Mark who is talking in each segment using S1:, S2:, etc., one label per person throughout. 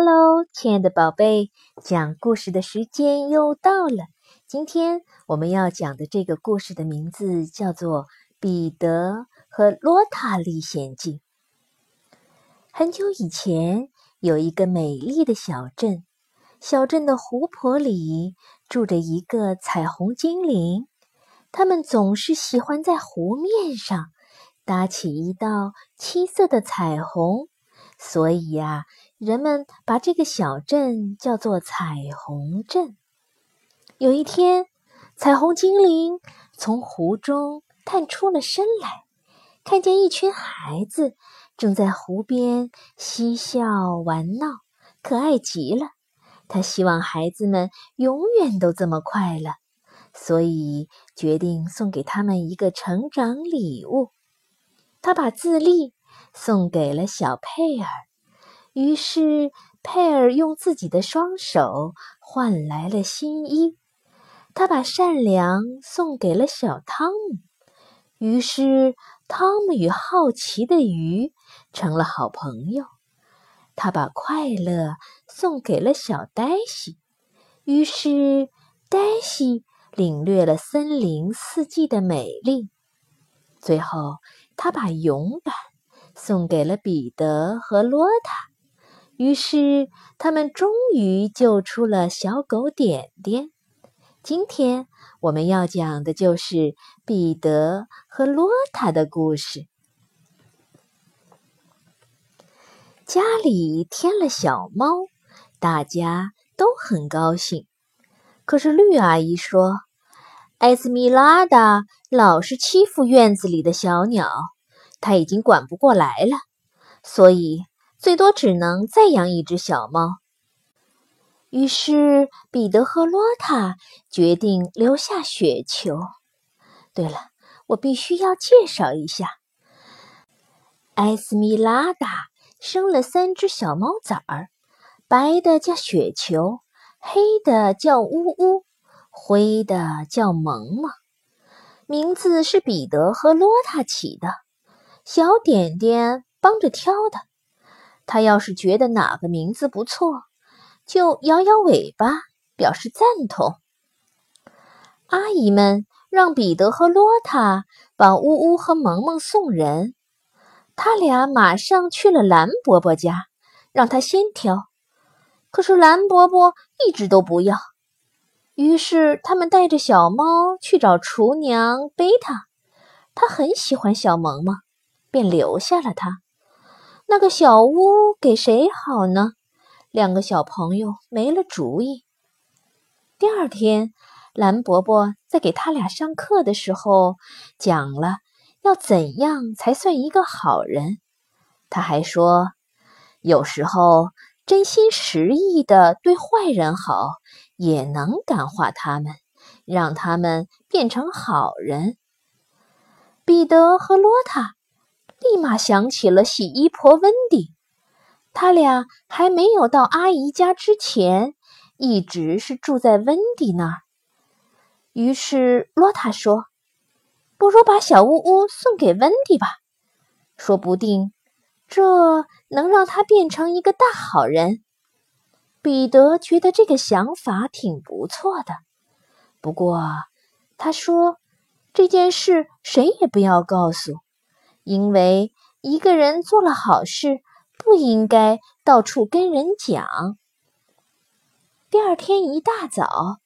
S1: Hello，亲爱的宝贝，讲故事的时间又到了。今天我们要讲的这个故事的名字叫做《彼得和罗塔历险记》。很久以前，有一个美丽的小镇，小镇的湖泊里住着一个彩虹精灵，他们总是喜欢在湖面上搭起一道七色的彩虹。所以呀，人们把这个小镇叫做彩虹镇。有一天，彩虹精灵从湖中探出了身来，看见一群孩子正在湖边嬉笑玩闹，可爱极了。他希望孩子们永远都这么快乐，所以决定送给他们一个成长礼物。他把自立。送给了小佩尔，于是佩尔用自己的双手换来了新衣。他把善良送给了小汤姆，于是汤姆与好奇的鱼成了好朋友。他把快乐送给了小黛西，于是黛西领略了森林四季的美丽。最后，他把勇敢。送给了彼得和罗塔，于是他们终于救出了小狗点点。今天我们要讲的就是彼得和罗塔的故事。家里添了小猫，大家都很高兴。可是绿阿姨说：“艾斯米拉达老是欺负院子里的小鸟。”她已经管不过来了，所以最多只能再养一只小猫。于是彼得和罗塔决定留下雪球。对了，我必须要介绍一下，艾斯米拉达生了三只小猫崽儿，白的叫雪球，黑的叫呜呜，灰的叫萌萌。名字是彼得和罗塔起的。小点点帮着挑的，他要是觉得哪个名字不错，就摇摇尾巴表示赞同。阿姨们让彼得和罗塔把呜呜和萌萌送人，他俩马上去了蓝伯伯家，让他先挑。可是蓝伯伯一直都不要，于是他们带着小猫去找厨娘贝塔，他很喜欢小萌萌。便留下了它。那个小屋给谁好呢？两个小朋友没了主意。第二天，蓝伯伯在给他俩上课的时候，讲了要怎样才算一个好人。他还说，有时候真心实意的对坏人好，也能感化他们，让他们变成好人。彼得和罗塔。立马想起了洗衣婆温迪，他俩还没有到阿姨家之前，一直是住在温迪那儿。于是罗塔说：“不如把小屋屋送给温迪吧，说不定这能让他变成一个大好人。”彼得觉得这个想法挺不错的，不过他说：“这件事谁也不要告诉。”因为一个人做了好事，不应该到处跟人讲。第二天一大早，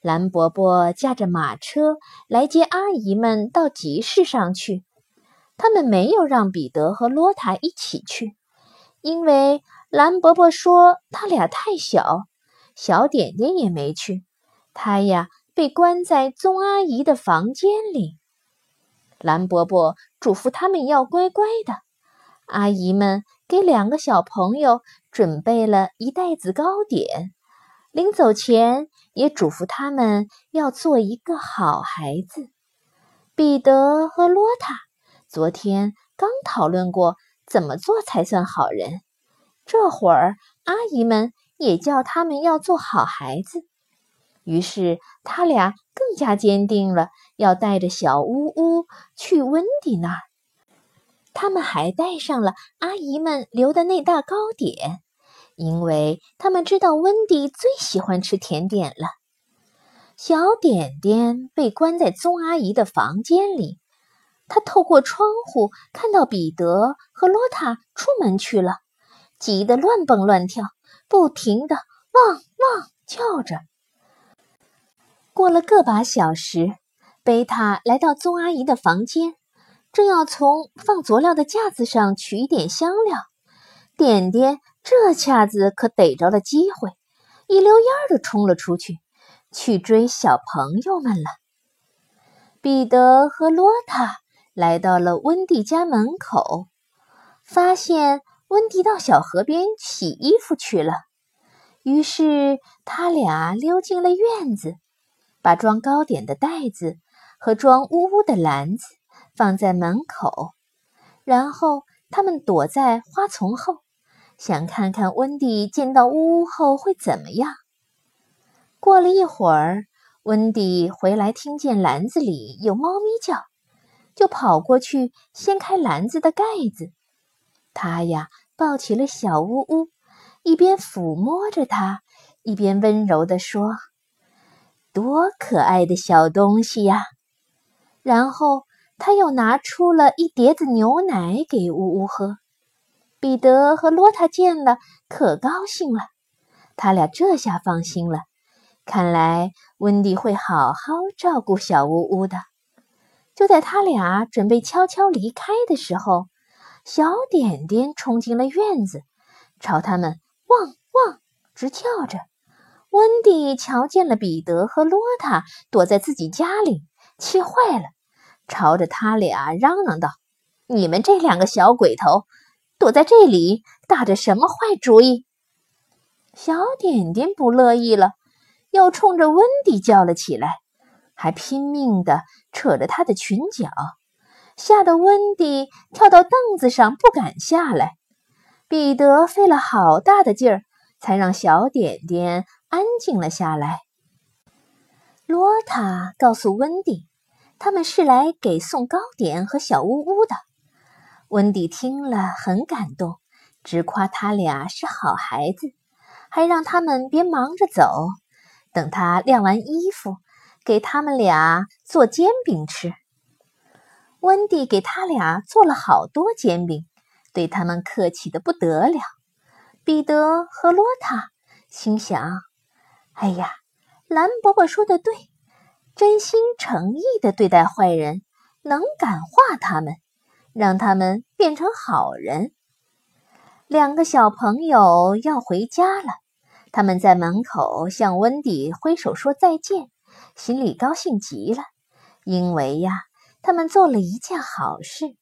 S1: 蓝伯伯驾着马车来接阿姨们到集市上去。他们没有让彼得和罗塔一起去，因为蓝伯伯说他俩太小。小点点也没去，他呀被关在宗阿姨的房间里。蓝伯伯嘱咐他们要乖乖的。阿姨们给两个小朋友准备了一袋子糕点，临走前也嘱咐他们要做一个好孩子。彼得和罗塔昨天刚讨论过怎么做才算好人，这会儿阿姨们也叫他们要做好孩子。于是，他俩更加坚定了要带着小屋屋去温迪那儿。他们还带上了阿姨们留的那大糕点，因为他们知道温蒂最喜欢吃甜点了。小点点被关在宗阿姨的房间里，他透过窗户看到彼得和罗塔出门去了，急得乱蹦乱跳，不停的汪汪叫着。过了个把小时，贝塔来到宗阿姨的房间，正要从放佐料的架子上取一点香料，点点这下子可逮着了机会，一溜烟儿的冲了出去。去追小朋友们了。彼得和罗塔来到了温蒂家门口，发现温蒂到小河边洗衣服去了。于是他俩溜进了院子，把装糕点的袋子和装呜呜的篮子放在门口，然后他们躲在花丛后，想看看温蒂见到呜呜后会怎么样。过了一会儿，温蒂回来，听见篮子里有猫咪叫，就跑过去掀开篮子的盖子。他呀，抱起了小呜呜，一边抚摸着它，一边温柔地说：“多可爱的小东西呀！”然后他又拿出了一碟子牛奶给呜呜喝。彼得和罗塔见了，可高兴了，他俩这下放心了。看来温蒂会好好照顾小呜呜的。就在他俩准备悄悄离开的时候，小点点冲进了院子，朝他们汪汪直叫着。温蒂瞧见了彼得和罗塔躲在自己家里，气坏了，朝着他俩嚷嚷道：“你们这两个小鬼头，躲在这里打着什么坏主意？”小点点不乐意了。又冲着温迪叫了起来，还拼命地扯着她的裙角，吓得温迪跳到凳子上不敢下来。彼得费了好大的劲儿，才让小点点安静了下来。罗塔告诉温迪，他们是来给送糕点和小屋屋的。温迪听了很感动，直夸他俩是好孩子，还让他们别忙着走。等他晾完衣服，给他们俩做煎饼吃。温蒂给他俩做了好多煎饼，对他们客气的不得了。彼得和罗塔心想：“哎呀，蓝伯伯说的对，真心诚意的对待坏人，能感化他们，让他们变成好人。”两个小朋友要回家了。他们在门口向温迪挥手说再见，心里高兴极了，因为呀，他们做了一件好事。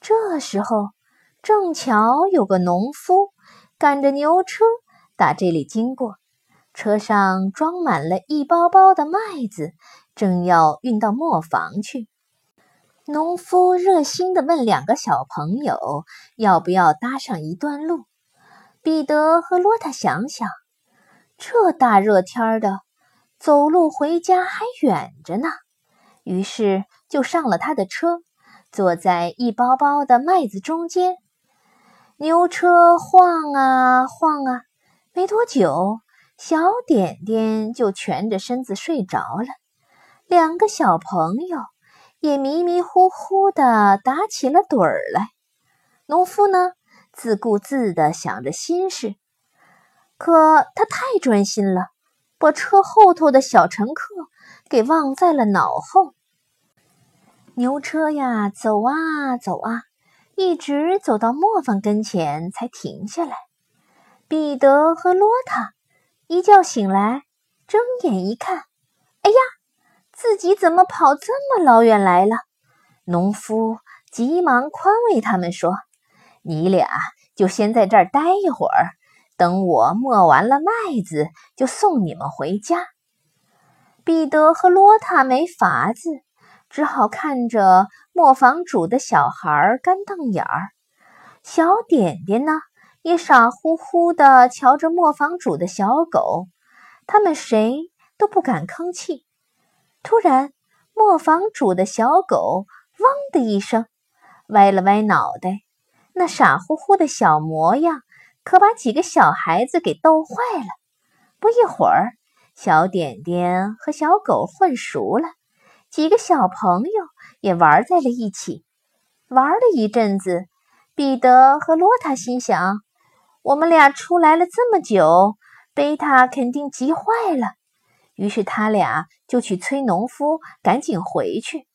S1: 这时候，正巧有个农夫赶着牛车打这里经过，车上装满了一包包的麦子，正要运到磨坊去。农夫热心地问两个小朋友要不要搭上一段路。彼得和罗塔想想，这大热天的，走路回家还远着呢。于是就上了他的车，坐在一包包的麦子中间。牛车晃啊晃啊，没多久，小点点就蜷着身子睡着了。两个小朋友也迷迷糊糊的打起了盹儿来。农夫呢？自顾自地想着心事，可他太专心了，把车后头的小乘客给忘在了脑后。牛车呀，走啊走啊，一直走到磨坊跟前才停下来。彼得和罗塔一觉醒来，睁眼一看，哎呀，自己怎么跑这么老远来了？农夫急忙宽慰他们说。你俩就先在这儿待一会儿，等我磨完了麦子，就送你们回家。彼得和罗塔没法子，只好看着磨坊主的小孩干瞪眼儿。小点点呢，也傻乎乎地瞧着磨坊主的小狗。他们谁都不敢吭气。突然，磨坊主的小狗“汪”的一声，歪了歪脑袋。那傻乎乎的小模样，可把几个小孩子给逗坏了。不一会儿，小点点和小狗混熟了，几个小朋友也玩在了一起。玩了一阵子，彼得和罗塔心想：我们俩出来了这么久，贝塔肯定急坏了。于是他俩就去催农夫赶紧回去。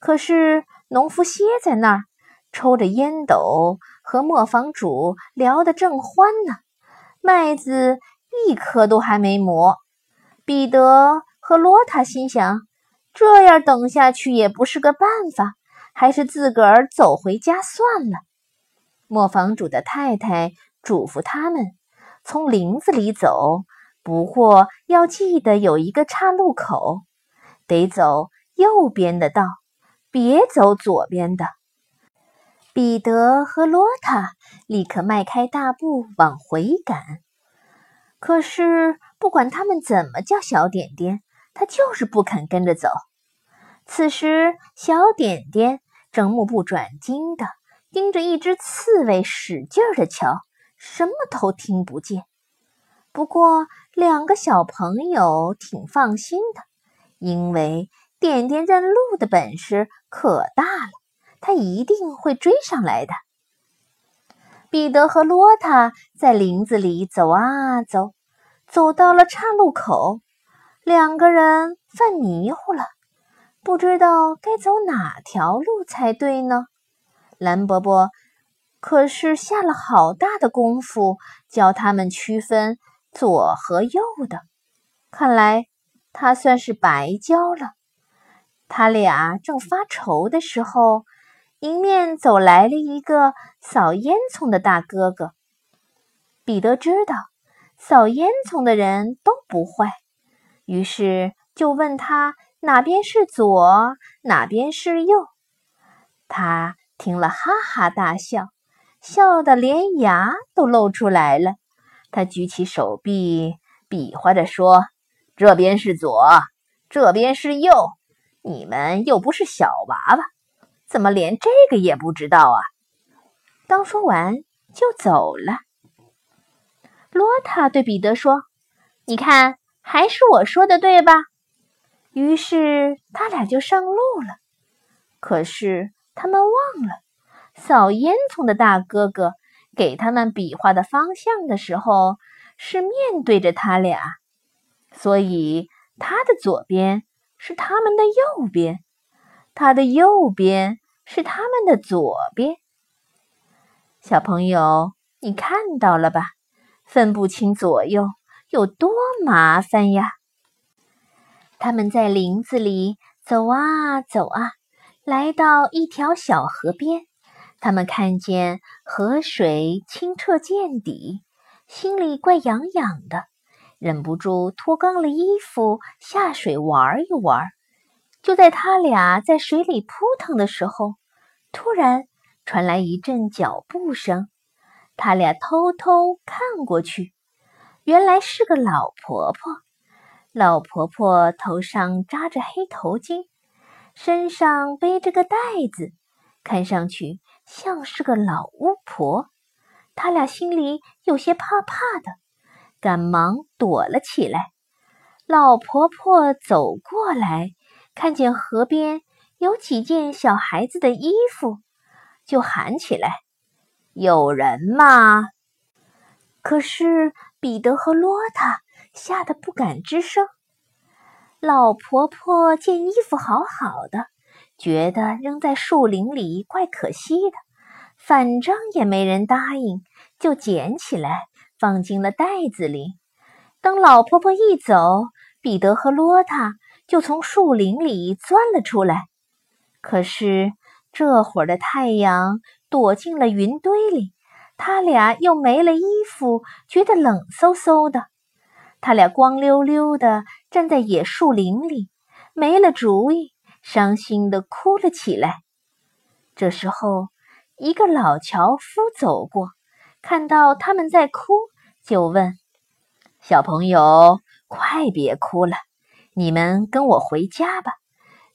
S1: 可是农夫歇在那儿，抽着烟斗，和磨坊主聊得正欢呢。麦子一颗都还没磨。彼得和罗塔心想：这样等下去也不是个办法，还是自个儿走回家算了。磨坊主的太太嘱咐他们从林子里走。不过要记得有一个岔路口，得走右边的道，别走左边的。彼得和罗塔立刻迈开大步往回赶。可是不管他们怎么叫小点点，他就是不肯跟着走。此时，小点点正目不转睛地盯着一只刺猬，使劲地瞧，什么都听不见。不过，两个小朋友挺放心的，因为点点认路的本事可大了，他一定会追上来的。彼得和罗塔在林子里走啊走，走到了岔路口，两个人犯迷糊了，不知道该走哪条路才对呢。蓝伯伯可是下了好大的功夫教他们区分。左和右的，看来他算是白教了。他俩正发愁的时候，迎面走来了一个扫烟囱的大哥哥。彼得知道扫烟囱的人都不坏，于是就问他哪边是左，哪边是右。他听了哈哈大笑，笑得连牙都露出来了。他举起手臂，比划着说：“这边是左，这边是右。你们又不是小娃娃，怎么连这个也不知道啊？”刚说完，就走了。罗塔对彼得说：“你看，还是我说的对吧？”于是他俩就上路了。可是他们忘了，扫烟囱的大哥哥。给他们比划的方向的时候，是面对着他俩，所以他的左边是他们的右边，他的右边是他们的左边。小朋友，你看到了吧？分不清左右有多麻烦呀！他们在林子里走啊走啊，来到一条小河边。他们看见河水清澈见底，心里怪痒痒的，忍不住脱光了衣服下水玩一玩。就在他俩在水里扑腾的时候，突然传来一阵脚步声。他俩偷偷看过去，原来是个老婆婆。老婆婆头上扎着黑头巾，身上背着个袋子，看上去。像是个老巫婆，他俩心里有些怕怕的，赶忙躲了起来。老婆婆走过来，看见河边有几件小孩子的衣服，就喊起来：“有人吗？”可是彼得和罗塔吓得不敢吱声。老婆婆见衣服好好的。觉得扔在树林里怪可惜的，反正也没人答应，就捡起来放进了袋子里。等老婆婆一走，彼得和罗塔就从树林里钻了出来。可是这会儿的太阳躲进了云堆里，他俩又没了衣服，觉得冷飕飕的。他俩光溜溜的站在野树林里，没了主意。伤心的哭了起来。这时候，一个老樵夫走过，看到他们在哭，就问：“小朋友，快别哭了，你们跟我回家吧，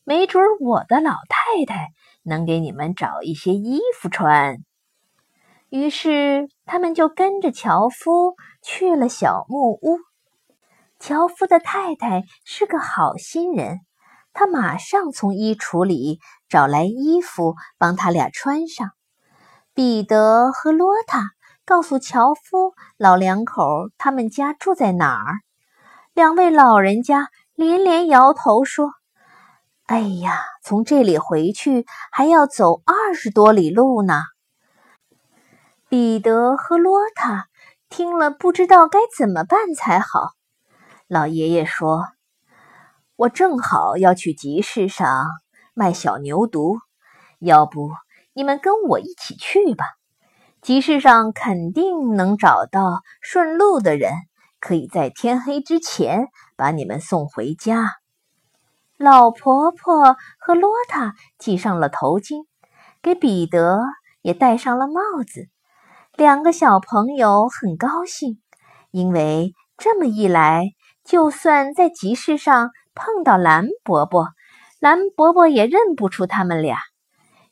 S1: 没准我的老太太能给你们找一些衣服穿。”于是他们就跟着樵夫去了小木屋。樵夫的太太是个好心人，他马上从衣橱里找来衣服帮他俩穿上。彼得和罗塔告诉樵夫老两口他们家住在哪儿。两位老人家连连摇头说：“哎呀，从这里回去还要走二十多里路呢。”彼得和罗塔听了，不知道该怎么办才好。老爷爷说：“我正好要去集市上卖小牛犊，要不你们跟我一起去吧？集市上肯定能找到顺路的人，可以在天黑之前把你们送回家。”老婆婆和罗塔系上了头巾，给彼得也戴上了帽子。两个小朋友很高兴，因为这么一来，就算在集市上碰到蓝伯伯，蓝伯伯也认不出他们俩，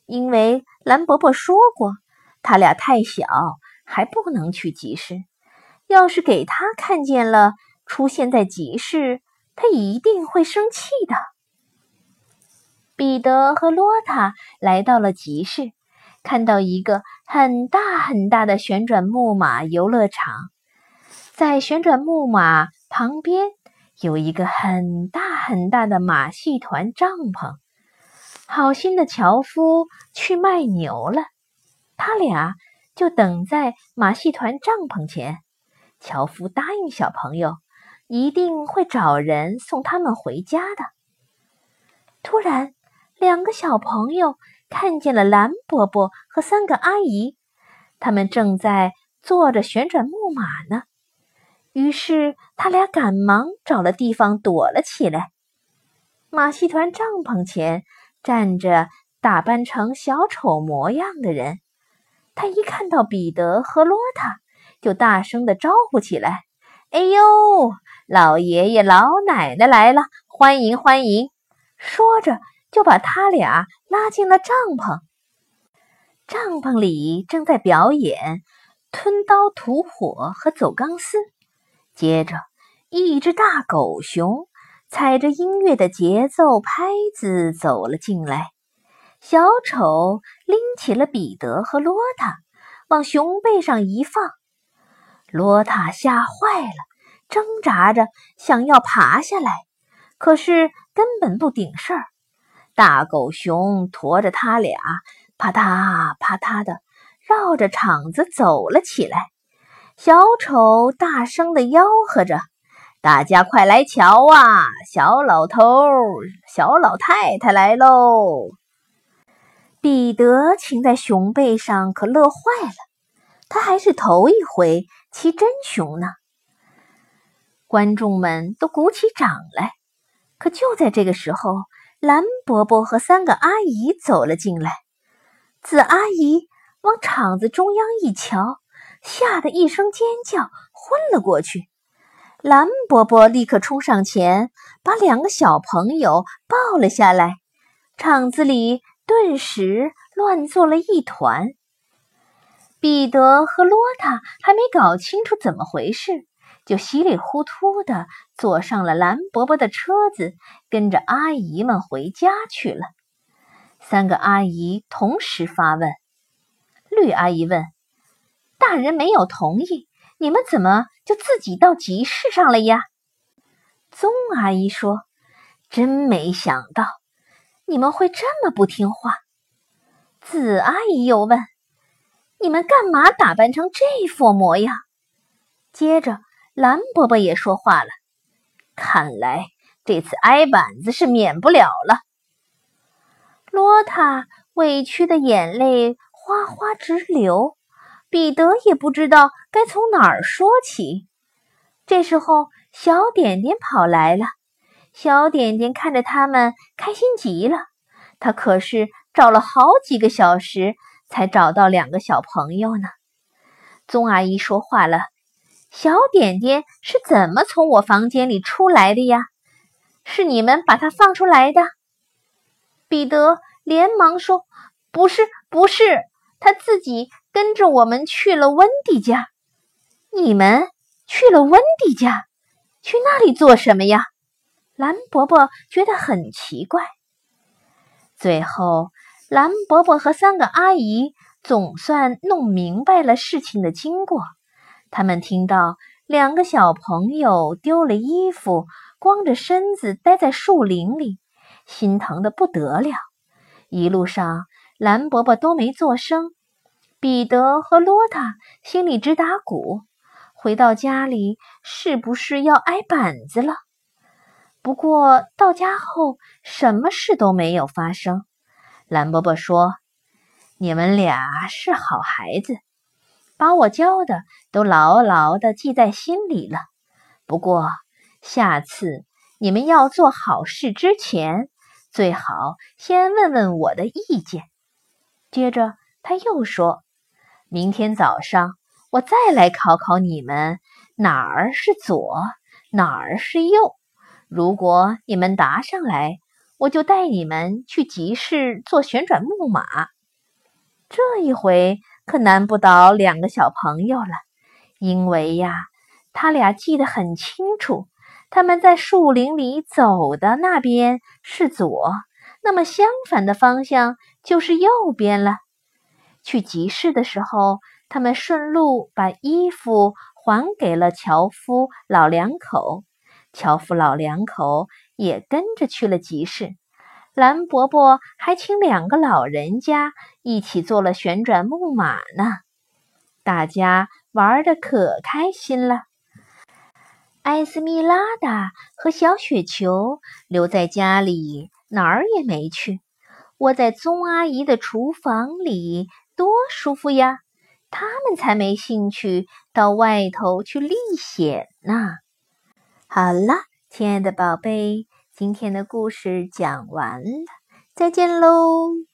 S1: 因为蓝伯伯说过，他俩太小，还不能去集市。要是给他看见了出现在集市，他一定会生气的。彼得和罗塔来到了集市。看到一个很大很大的旋转木马游乐场，在旋转木马旁边有一个很大很大的马戏团帐篷。好心的樵夫去卖牛了，他俩就等在马戏团帐篷前。樵夫答应小朋友，一定会找人送他们回家的。突然，两个小朋友。看见了蓝伯伯和三个阿姨，他们正在坐着旋转木马呢。于是他俩赶忙找了地方躲了起来。马戏团帐篷前站着打扮成小丑模样的人，他一看到彼得和罗塔，就大声的招呼起来：“哎呦，老爷爷老奶奶来了，欢迎欢迎！”说着。就把他俩拉进了帐篷。帐篷里正在表演吞刀吐火和走钢丝。接着，一只大狗熊踩着音乐的节奏拍子走了进来。小丑拎起了彼得和罗塔，往熊背上一放。罗塔吓坏了，挣扎着想要爬下来，可是根本不顶事儿。大狗熊驮着他俩，啪嗒啪嗒的绕着场子走了起来。小丑大声的吆喝着：“大家快来瞧啊！小老头、小老太太来喽！”彼得骑在熊背上可乐坏了，他还是头一回骑真熊呢。观众们都鼓起掌来，可就在这个时候。蓝伯伯和三个阿姨走了进来，紫阿姨往场子中央一瞧，吓得一声尖叫，昏了过去。蓝伯伯立刻冲上前，把两个小朋友抱了下来，场子里顿时乱作了一团。彼得和罗塔还没搞清楚怎么回事。就稀里糊涂的坐上了蓝伯伯的车子，跟着阿姨们回家去了。三个阿姨同时发问：“绿阿姨问，大人没有同意，你们怎么就自己到集市上了呀？”棕阿姨说：“真没想到，你们会这么不听话。”紫阿姨又问：“你们干嘛打扮成这副模样？”接着。蓝伯伯也说话了，看来这次挨板子是免不了了。罗塔委屈的眼泪哗哗直流，彼得也不知道该从哪儿说起。这时候，小点点跑来了。小点点看着他们，开心极了。他可是找了好几个小时，才找到两个小朋友呢。宗阿姨说话了。小点点是怎么从我房间里出来的呀？是你们把它放出来的？彼得连忙说：“不是，不是，他自己跟着我们去了温迪家。你们去了温迪家，去那里做什么呀？蓝伯伯觉得很奇怪。最后，蓝伯伯和三个阿姨总算弄明白了事情的经过。他们听到两个小朋友丢了衣服，光着身子待在树林里，心疼的不得了。一路上，蓝伯伯都没作声。彼得和罗塔心里直打鼓，回到家里是不是要挨板子了？不过到家后，什么事都没有发生。蓝伯伯说：“你们俩是好孩子。”把我教的都牢牢的记在心里了。不过下次你们要做好事之前，最好先问问我的意见。接着他又说：“明天早上我再来考考你们，哪儿是左，哪儿是右。如果你们答上来，我就带你们去集市做旋转木马。这一回。”可难不倒两个小朋友了，因为呀，他俩记得很清楚，他们在树林里走的那边是左，那么相反的方向就是右边了。去集市的时候，他们顺路把衣服还给了樵夫老两口，樵夫老两口也跟着去了集市。蓝伯伯还请两个老人家一起做了旋转木马呢，大家玩的可开心了。艾斯米拉达和小雪球留在家里，哪儿也没去，窝在宗阿姨的厨房里，多舒服呀！他们才没兴趣到外头去历险呢。好了，亲爱的宝贝。今天的故事讲完了，再见喽。